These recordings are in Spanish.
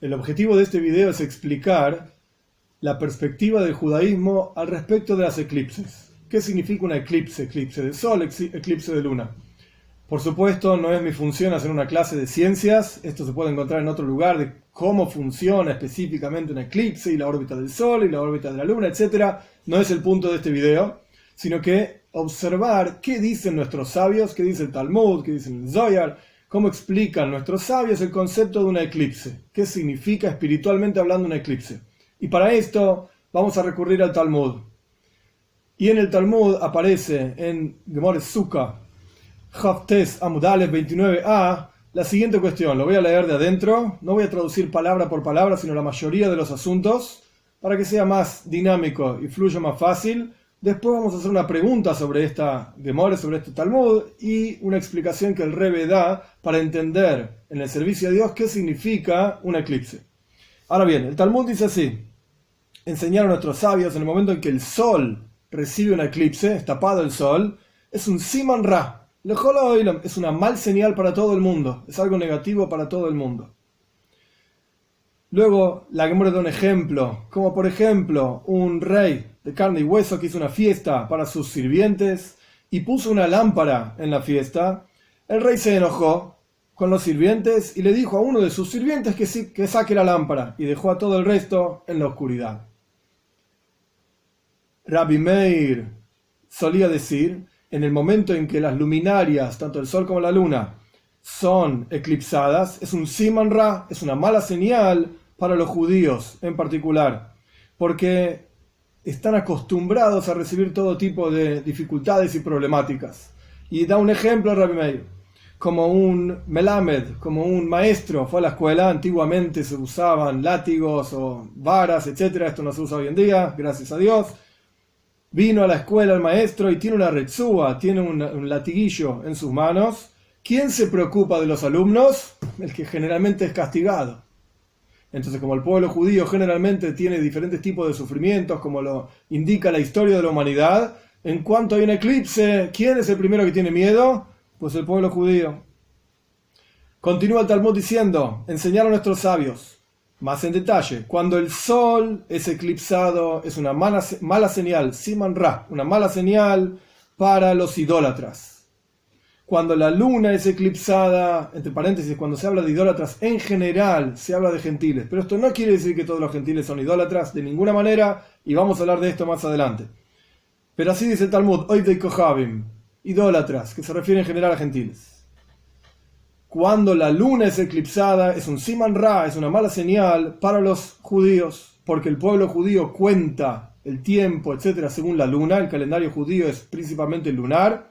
El objetivo de este video es explicar la perspectiva del judaísmo al respecto de las eclipses. ¿Qué significa una eclipse? Eclipse de sol, eclipse de luna. Por supuesto, no es mi función hacer una clase de ciencias, esto se puede encontrar en otro lugar de cómo funciona específicamente un eclipse y la órbita del Sol y la órbita de la Luna, etc. No es el punto de este video, sino que observar qué dicen nuestros sabios, qué dice el Talmud, qué dice el Zoyar, cómo explican nuestros sabios el concepto de una eclipse, qué significa espiritualmente hablando un eclipse. Y para esto vamos a recurrir al Talmud. Y en el Talmud aparece en Gemore Sukkah, Haftes Amudales 29a, la siguiente cuestión. Lo voy a leer de adentro, no voy a traducir palabra por palabra, sino la mayoría de los asuntos, para que sea más dinámico y fluya más fácil. Después vamos a hacer una pregunta sobre esta Gemore, sobre este Talmud, y una explicación que el Rebe da para entender en el servicio a Dios qué significa un eclipse. Ahora bien, el Talmud dice así: enseñaron a nuestros sabios en el momento en que el sol recibe un eclipse, es tapado el sol, es un Siman Ra. Es una mal señal para todo el mundo, es algo negativo para todo el mundo. Luego, la Gemora da un ejemplo, como por ejemplo un rey de carne y hueso que hizo una fiesta para sus sirvientes y puso una lámpara en la fiesta. El rey se enojó con los sirvientes y le dijo a uno de sus sirvientes que, que saque la lámpara y dejó a todo el resto en la oscuridad. Rabbi Meir solía decir, en el momento en que las luminarias, tanto el sol como la luna, son eclipsadas, es un siman ra, es una mala señal para los judíos en particular, porque están acostumbrados a recibir todo tipo de dificultades y problemáticas. Y da un ejemplo Rabbi Meir, como un melamed, como un maestro fue a la escuela, antiguamente se usaban látigos o varas, etc. Esto no se usa hoy en día, gracias a Dios Vino a la escuela el maestro y tiene una retsúa, tiene un, latiguillo en sus manos. ¿Quién se preocupa de los alumnos? El que generalmente es castigado. Entonces, como el pueblo judío generalmente tiene diferentes tipos de sufrimientos, como lo indica la historia de la humanidad, en cuanto hay un eclipse, ¿quién es el primero que tiene miedo? Pues el pueblo judío. Continúa el Talmud diciendo, enseñaron nuestros sabios, más en detalle, cuando el sol es eclipsado es una mala, mala señal, siman ra, una mala señal para los idólatras. Cuando la luna es eclipsada, entre paréntesis, cuando se habla de idólatras en general, se habla de gentiles. Pero esto no quiere decir que todos los gentiles son idólatras de ninguna manera, y vamos a hablar de esto más adelante. Pero así dice el Talmud, hoy de Kohabim, idólatras, que se refiere en general a gentiles cuando la luna es eclipsada, es un siman ra, es una mala señal para los judíos, porque el pueblo judío cuenta el tiempo, etcétera, según la luna. El calendario judío es principalmente lunar.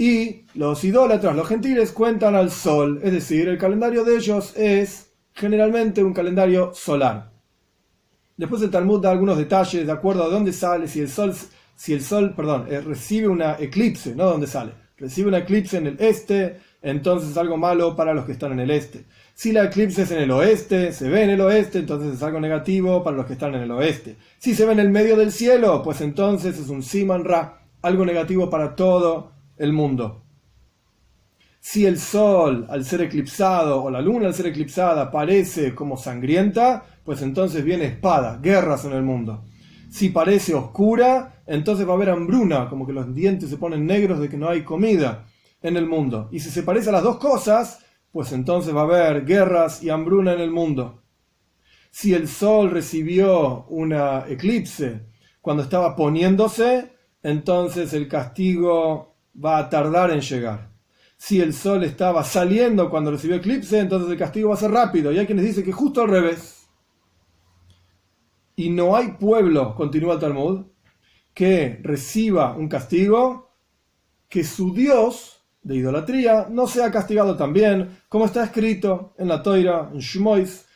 Y los idólatras, los gentiles, cuentan al sol, es decir, el calendario de ellos es generalmente un calendario solar. Después el Talmud da algunos detalles de acuerdo a dónde sale, si el sol, si el sol perdón, eh, recibe una eclipse, no dónde sale, recibe una eclipse en el este, entonces es algo malo para los que están en el este. Si la eclipse es en el oeste, se ve en el oeste, entonces es algo negativo para los que están en el oeste. Si se ve en el medio del cielo, pues entonces es un Siman Ra, algo negativo para todo el mundo. Si el sol, al ser eclipsado, o la luna al ser eclipsada, parece como sangrienta, pues entonces viene espada, guerras en el mundo. Si parece oscura, entonces va a haber hambruna, como que los dientes se ponen negros de que no hay comida en el mundo. Y si se parece a las dos cosas, pues entonces va a haber guerras y hambruna en el mundo. Si el sol recibió una eclipse cuando estaba poniéndose, entonces el castigo va a tardar en llegar. Si el sol estaba saliendo cuando recibió eclipse, entonces el castigo va a ser rápido. Y hay quienes dicen que justo al revés. Y no hay pueblo, continúa el Talmud, que reciba un castigo que su Dios de idolatría no sea castigado también, como está escrito en la Toira, en Shmois,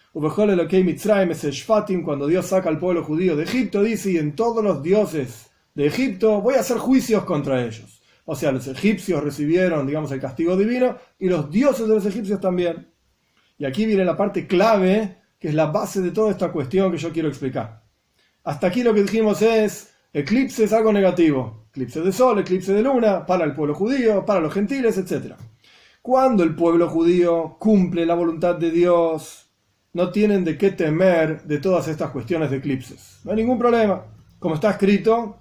cuando Dios saca al pueblo judío de Egipto, dice, y en todos los dioses de Egipto voy a hacer juicios contra ellos. O sea, los egipcios recibieron, digamos, el castigo divino y los dioses de los egipcios también. Y aquí viene la parte clave, que es la base de toda esta cuestión que yo quiero explicar. Hasta aquí lo que dijimos es, eclipse es algo negativo, eclipse de sol, eclipse de luna, para el pueblo judío, para los gentiles, etc. Cuando el pueblo judío cumple la voluntad de Dios no tienen de qué temer de todas estas cuestiones de eclipses. No hay ningún problema. Como está escrito,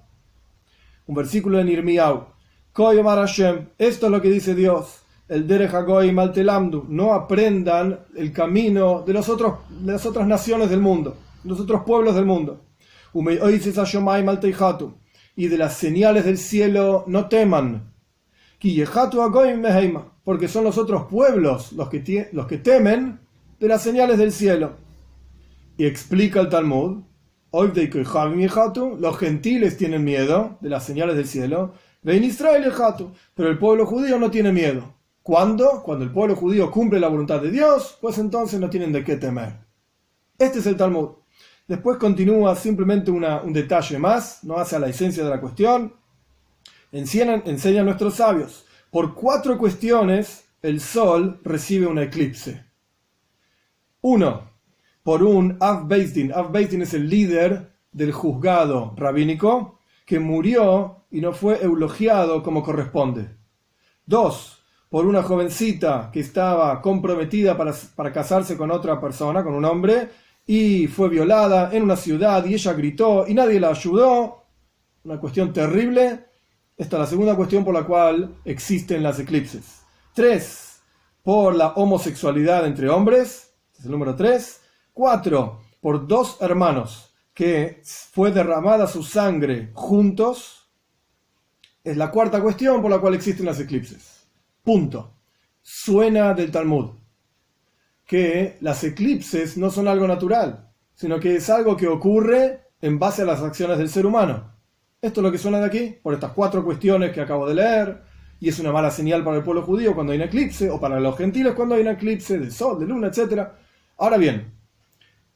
un versículo en Irmiau. Esto es lo que dice Dios. El Derech Maltelamdu. No aprendan el camino de, los otros, de las otras naciones del mundo, los otros pueblos del mundo. Y de las señales del cielo no teman. Porque son los otros pueblos los que, los que temen de las señales del cielo. Y explica el Talmud, los gentiles tienen miedo de las señales del cielo, pero el pueblo judío no tiene miedo. ¿Cuándo? Cuando el pueblo judío cumple la voluntad de Dios, pues entonces no tienen de qué temer. Este es el Talmud. Después continúa simplemente un detalle más, no hace a la esencia de la cuestión. Enseñan, enseñan nuestros sabios. Por cuatro cuestiones el sol recibe un eclipse. Uno, por un Av Beis Av es el líder del juzgado rabínico que murió y no fue elogiado como corresponde. Dos, por una jovencita que estaba comprometida para, para casarse con otra persona, con un hombre, y fue violada en una ciudad y ella gritó y nadie la ayudó. Una cuestión terrible. Esta es la segunda cuestión por la cual existen las eclipses. Tres, por la homosexualidad entre hombres es el número 3. 4. Por dos hermanos que fue derramada su sangre juntos. Es la cuarta cuestión por la cual existen las eclipses. Punto. Suena del Talmud que las eclipses no son algo natural, sino que es algo que ocurre en base a las acciones del ser humano. Esto es lo que suena de aquí, por estas cuatro cuestiones que acabo de leer, y es una mala señal para el pueblo judío cuando hay un eclipse, o para los gentiles cuando hay un eclipse de sol, de luna, etc. Ahora bien,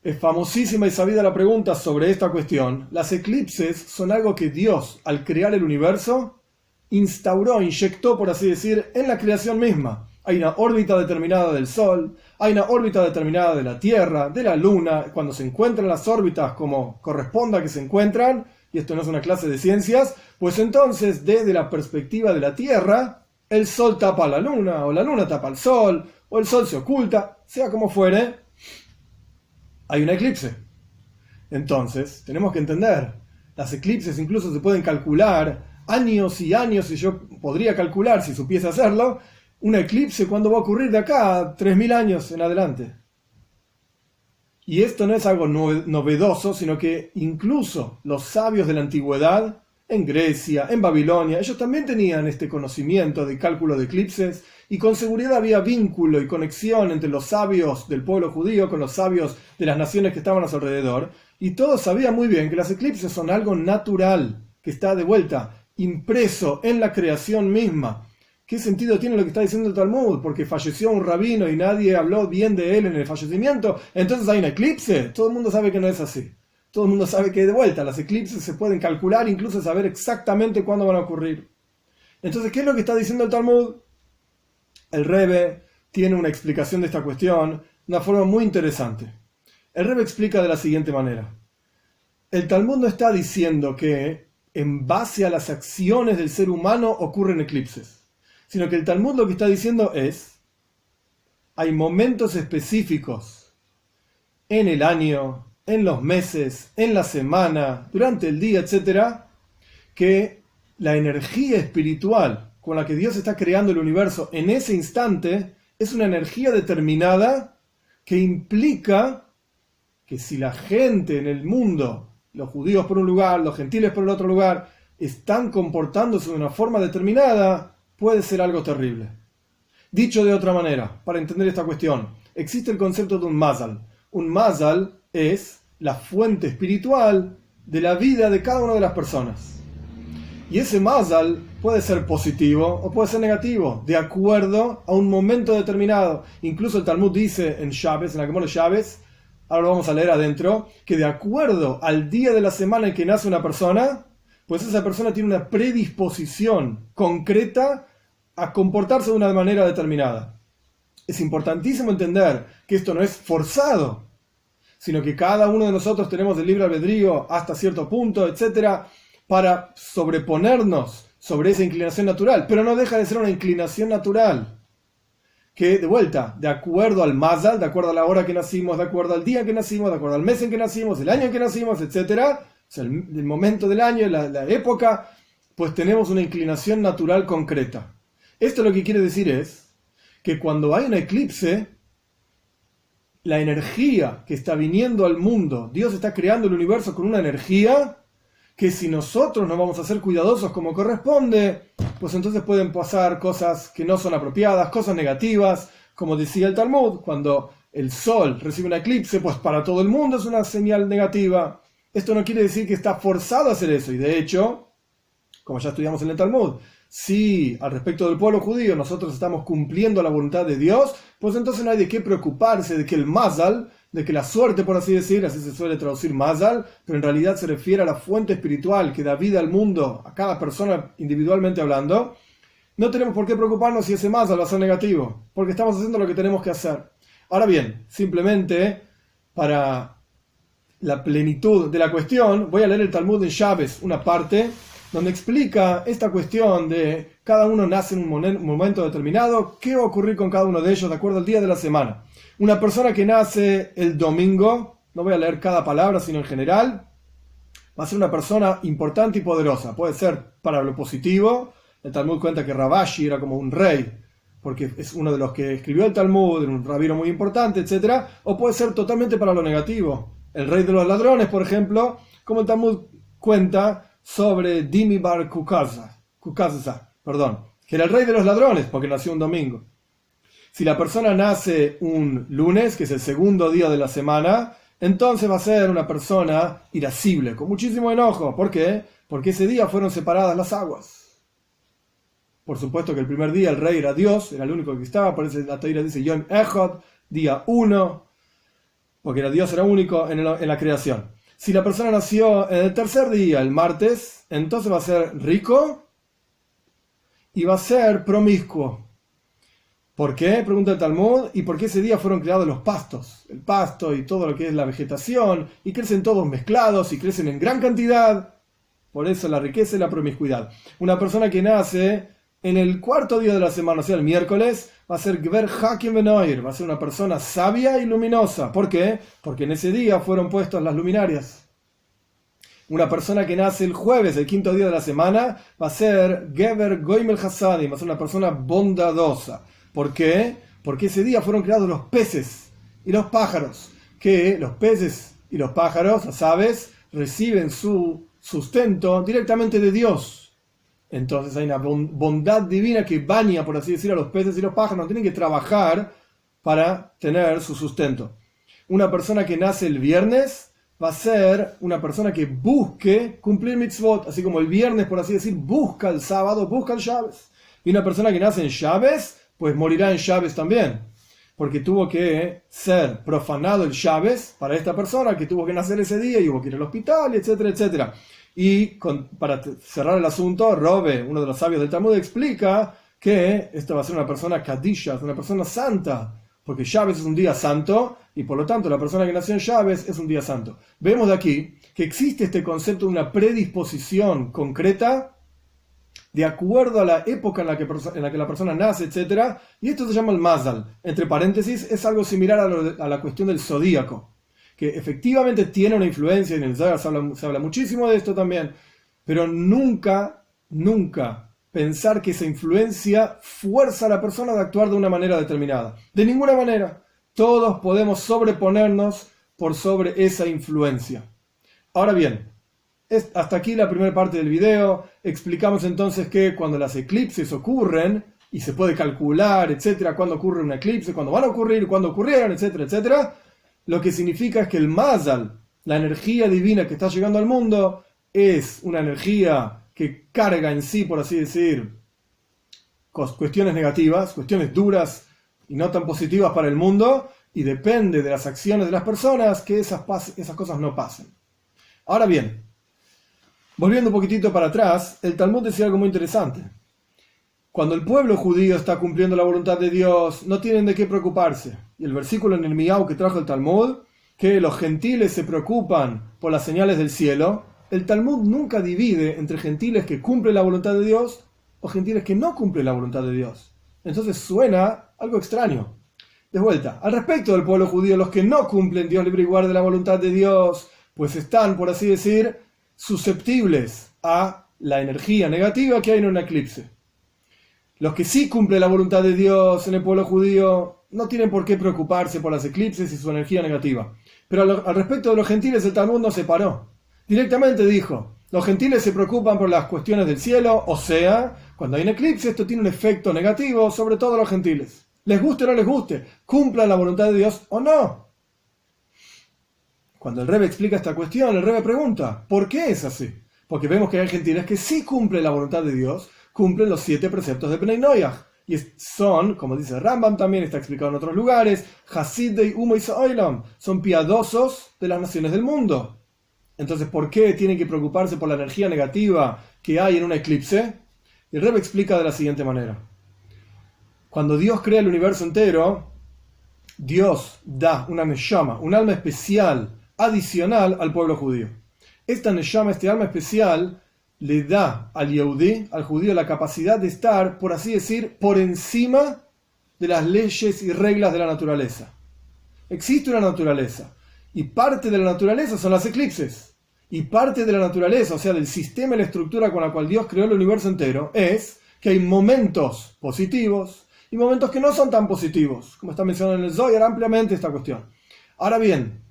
es famosísima y sabida la pregunta sobre esta cuestión. Las eclipses son algo que Dios, al crear el universo, instauró, inyectó, por así decir, en la creación misma. Hay una órbita determinada del Sol, hay una órbita determinada de la Tierra, de la Luna. Cuando se encuentran las órbitas como corresponda que se encuentran, y esto no es una clase de ciencias, pues entonces desde la perspectiva de la Tierra, el Sol tapa a la Luna, o la Luna tapa al Sol, o el Sol se oculta, sea como fuere, hay un eclipse. Entonces, tenemos que entender, las eclipses incluso se pueden calcular años y años, y yo podría calcular, si supiese hacerlo, un eclipse cuando va a ocurrir de acá a 3.000 años en adelante. Y esto no es algo novedoso, sino que incluso los sabios de la antigüedad, en Grecia, en Babilonia, ellos también tenían este conocimiento de cálculo de eclipses y con seguridad había vínculo y conexión entre los sabios del pueblo judío con los sabios de las naciones que estaban a su alrededor, y todos sabían muy bien que las eclipses son algo natural, que está de vuelta, impreso en la creación misma. ¿Qué sentido tiene lo que está diciendo el Talmud? Porque falleció un rabino y nadie habló bien de él en el fallecimiento, entonces hay un eclipse. Todo el mundo sabe que no es así. Todo el mundo sabe que de vuelta las eclipses se pueden calcular, incluso saber exactamente cuándo van a ocurrir. Entonces, ¿qué es lo que está diciendo el Talmud? el Rebe tiene una explicación de esta cuestión de una forma muy interesante. El Rebe explica de la siguiente manera. El Talmud no está diciendo que en base a las acciones del ser humano ocurren eclipses, sino que el Talmud lo que está diciendo es, hay momentos específicos en el año, en los meses, en la semana, durante el día, etcétera, que la energía espiritual con la que Dios está creando el universo en ese instante es una energía determinada que implica que si la gente en el mundo, los judíos por un lugar, los gentiles por el otro lugar, están comportándose de una forma determinada, puede ser algo terrible. Dicho de otra manera, para entender esta cuestión, existe el concepto de un mazal. Un mazal es la fuente espiritual de la vida de cada una de las personas. Y ese mazal puede ser positivo o puede ser negativo, de acuerdo a un momento determinado. Incluso el Talmud dice en Chávez, en la Gemara Chávez, ahora lo vamos a leer adentro, que de acuerdo al día de la semana en que nace una persona, pues esa persona tiene una predisposición concreta a comportarse de una manera determinada. Es importantísimo entender que esto no es forzado, sino que cada uno de nosotros tenemos el libre albedrío hasta cierto punto, etcétera para sobreponernos sobre esa inclinación natural, pero no deja de ser una inclinación natural. que, de vuelta, de acuerdo al mazal, de acuerdo a la hora que nacimos, de acuerdo al día que nacimos, de acuerdo al mes en que nacimos, el año en que nacimos, etc., o sea, el, momento del año, la, la época, pues tenemos una inclinación natural concreta. Esto lo que quiere decir es que cuando hay un eclipse, la energía que está viniendo al mundo, Dios está creando el universo con una energía que si nosotros no vamos a ser cuidadosos como corresponde, pues entonces pueden pasar cosas que no son apropiadas, cosas negativas, como decía el Talmud, cuando el sol recibe un eclipse, pues para todo el mundo es una señal negativa. Esto no quiere decir que está forzado a hacer eso, y de hecho, como ya estudiamos en el Talmud, si al respecto del pueblo judío nosotros estamos cumpliendo la voluntad de Dios, pues entonces no hay de qué preocuparse de que el mazal, de que la suerte, por así decir, así se suele traducir mazal, pero en realidad se refiere a la fuente espiritual que da vida al mundo, a cada persona individualmente hablando, no tenemos por qué preocuparnos si ese mazal va a ser negativo, porque estamos haciendo lo que tenemos que hacer. Ahora bien, simplemente para la plenitud de la cuestión, voy a leer el Talmud de Chávez, una parte donde explica esta cuestión de cada uno nace en un momento determinado, qué va a ocurrir con cada uno de ellos de acuerdo al día de la semana. Una persona que nace el domingo, no voy a leer cada palabra, sino en general, va a ser una persona importante y poderosa. Puede ser para lo positivo, el Talmud cuenta que Rabashi era como un rey, porque es uno de los que escribió el Talmud, un rabino muy importante, etc. O puede ser totalmente para lo negativo. El rey de los ladrones, por ejemplo, como el Talmud cuenta, sobre Dimi Bar Kukazza, perdón, que era el rey de los ladrones porque nació un domingo. Si la persona nace un lunes, que es el segundo día de la semana, entonces va a ser una persona irascible, con muchísimo enojo. ¿Por qué? Porque ese día fueron separadas las aguas. Por supuesto que el primer día el rey era Dios, era el único que estaba, por eso la Torah dice Yom Echad, día uno, porque era Dios era único en la creación. Si la persona nació en el tercer día, el martes, entonces va a ser rico y va a ser promiscuo. ¿Por qué? Pregunta el Talmud. ¿Y por qué ese día fueron creados los pastos? El pasto y todo lo que es la vegetación. Y crecen todos mezclados y crecen en gran cantidad. Por eso la riqueza y la promiscuidad. Una persona que nace en el cuarto día de la semana, o sea, el miércoles, va a ser Gver Hakim Benoir, va a ser una persona sabia y luminosa. ¿Por qué? Porque en ese día fueron puestas las luminarias. Una persona que nace el jueves, el quinto día de la semana, va a ser Geber Goimel Hassadim, va a ser una persona bondadosa. ¿Por qué? Porque ese día fueron creados los peces y los pájaros. Que los peces y los pájaros, las aves, reciben su sustento directamente de Dios entonces hay una bondad divina que baña, por así decir, a los peces y los pájaros. Tienen que trabajar para tener su sustento. Una persona que nace el viernes va a ser una persona que busque cumplir mitzvot, así como el viernes, por así decir, busca el sábado, busca el Shabes. Y una persona que nace en Shabes, pues morirá en Shabes también, porque tuvo que ser profanado el Shabes para esta persona que tuvo que nacer ese día y hubo que ir al hospital, etcétera, etcétera. Y para cerrar el asunto, Robe, uno de los sabios del Talmud, explica que esto va a ser una persona kadisha, una persona santa, porque Chávez es un día santo y por lo tanto la persona que nació en Chávez es un día santo. Vemos de aquí que existe este concepto de una predisposición concreta de acuerdo a la época en la que, en la, que la persona nace, etc. Y esto se llama el mazal. Entre paréntesis, es algo similar a, a la cuestión del zodíaco que efectivamente tiene una influencia, en el Zohar se habla, muchísimo de esto también, pero nunca, nunca pensar que esa influencia fuerza a la persona de actuar de una manera determinada. De ninguna manera. Todos podemos sobreponernos por sobre esa influencia. Ahora bien, hasta aquí la primera parte del video. Explicamos entonces que cuando las eclipses ocurren, y se puede calcular, etcétera, cuándo ocurre un eclipse, cuándo van a ocurrir, cuándo ocurrieron, etcétera, etcétera, lo que significa es que el mazal, la energía divina que está llegando al mundo, es una energía que carga en sí, por así decir, cuestiones negativas, cuestiones duras y no tan positivas para el mundo, y depende de las acciones de las personas que esas, esas cosas no pasen. Ahora bien, volviendo un poquitito para atrás, el Talmud decía algo muy interesante. Cuando el pueblo judío está cumpliendo la voluntad de Dios, no tienen de qué preocuparse. Y el versículo en el Miau que trajo el Talmud, que los gentiles se preocupan por las señales del cielo, el Talmud nunca divide entre gentiles que cumplen la voluntad de Dios o gentiles que no cumplen la voluntad de Dios. Entonces suena Algo extraño. De vuelta, al respecto del pueblo judío, los que no cumplen Dios libre y guarde la voluntad de Dios, pues están, por así decir, susceptibles a la energía negativa que hay en un eclipse. Los que sí cumplen la voluntad de Dios en el pueblo judío no tienen por qué preocuparse por las eclipses y su energía negativa. Pero al, respecto de los gentiles, el Talmud no se paró. Directamente dijo, los gentiles se preocupan por las cuestiones del cielo, o sea, cuando hay un eclipse esto tiene un efecto negativo sobre todos los gentiles les guste o no les guste, cumplan la voluntad de Dios o no. Cuando el Rebe explica esta cuestión, el Rebe pregunta, ¿por qué es así? Porque vemos que hay gentiles que sí cumplen la voluntad de Dios, cumplen los siete preceptos de Penei Y son, como dice Rambam también, está explicado en otros lugares, Hasidei Umo y son piadosos de las naciones del mundo. Entonces, ¿por qué tienen que preocuparse por la energía negativa que hay en un eclipse? Y el Rebbe explica de la siguiente manera. Cuando Dios crea el universo entero, Dios da una neshama, un alma especial, adicional al pueblo judío. Esta neshama, este alma especial, le da al Yehudi, al judío, la capacidad de estar, por así decir, por encima de las leyes y reglas de la naturaleza. Existe una naturaleza, y parte de la naturaleza son las eclipses. Y parte de la naturaleza, o sea, del sistema y la estructura con la cual Dios creó el universo entero, es que hay momentos positivos y momentos que no son tan positivos, como está mencionado en el Zohar ampliamente esta cuestión. Ahora bien,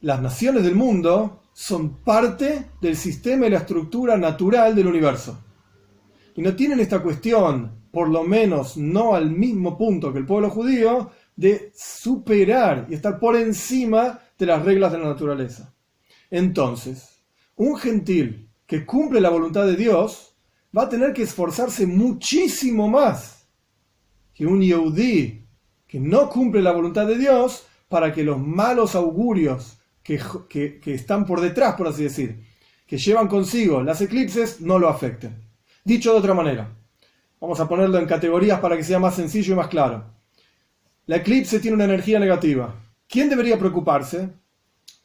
las naciones del mundo son parte del sistema y la estructura natural del universo. Y no tienen esta cuestión, por lo menos no al mismo punto que el pueblo judío, de superar y estar por encima de las reglas de la naturaleza. Entonces, un gentil que cumple la voluntad de Dios va a tener que esforzarse muchísimo más que un Yehudí que no cumple la voluntad de Dios para que los malos augurios que, están por detrás, por así decir, que llevan consigo las eclipses, no lo afecten. Dicho de otra manera, vamos a ponerlo en categorías para que sea más sencillo y más claro. La eclipse tiene una energía negativa. ¿Quién debería preocuparse?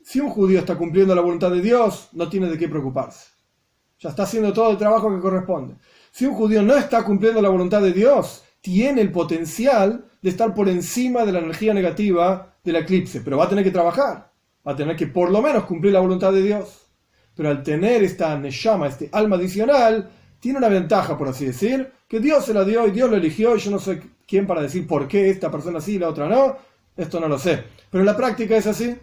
Si un judío está cumpliendo la voluntad de Dios, no tiene de qué preocuparse. Ya está haciendo todo el trabajo que corresponde. Si un judío no está cumpliendo la voluntad de Dios, tiene el potencial de estar por encima de la energía negativa del eclipse, pero va a tener que trabajar, va a tener que por lo menos cumplir la voluntad de Dios. Pero al tener esta neshama, este alma adicional, tiene una ventaja, por así decir, que Dios se la dio y Dios lo eligió y yo no sé quién para decir por qué esta persona sí y la otra no, esto no lo sé. Pero en la práctica es así.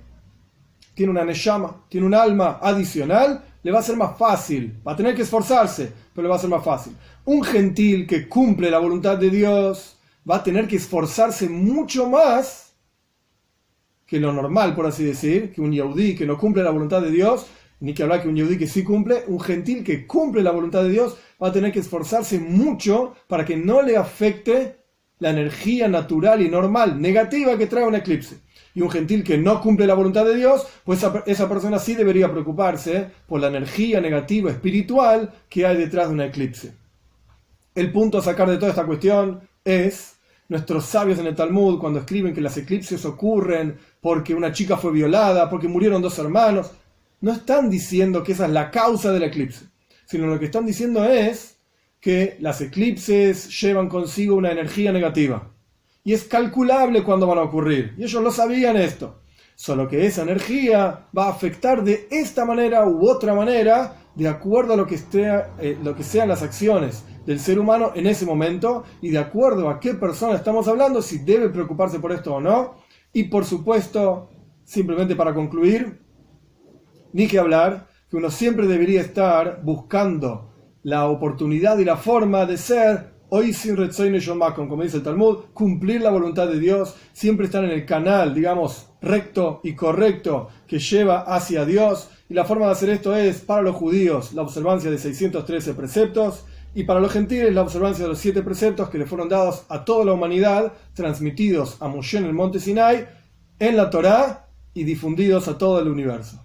Tiene una neshama, tiene un alma adicional, le va a ser más fácil, va a tener que esforzarse, pero le va a ser más fácil. Un gentil que cumple la voluntad de Dios va a tener que esforzarse mucho más que lo normal, por así decir, que un yaudí que no cumple la voluntad de Dios, ni que hablar que un yaudí que sí cumple, un gentil que cumple la voluntad de Dios va a tener que esforzarse mucho para que no le afecte la energía natural y normal negativa que trae un eclipse. Y un gentil que no cumple la voluntad de Dios, pues esa persona sí debería preocuparse por la energía negativa espiritual que hay detrás de un eclipse. El punto a sacar de toda esta cuestión es nuestros sabios en el Talmud cuando escriben que las eclipses ocurren porque una chica fue violada, porque murieron dos hermanos, no están diciendo que esa es la causa del eclipse, sino lo que están diciendo es que las eclipses llevan consigo una energía negativa. Y es calculable cuándo van a ocurrir. Y ellos lo sabían esto. Solo que esa energía va a afectar de esta manera u otra manera, de acuerdo a lo que, esté, eh, lo que sean las acciones del ser humano en ese momento y de acuerdo a qué persona estamos hablando, si debe preocuparse por esto o no. Y por supuesto, simplemente para concluir, ni que hablar, que uno siempre debería estar buscando la oportunidad y la forma de ser hoy sin como dice el Talmud, cumplir la voluntad de Dios, siempre estar en el canal, digamos, recto y correcto que lleva hacia Dios. Y la forma de hacer esto es, para los judíos, la observancia de 613 preceptos, y para los gentiles, la observancia de los siete preceptos que le fueron dados a toda la humanidad, transmitidos a Moshe en el monte Sinai, en la Torá y difundidos a todo el universo.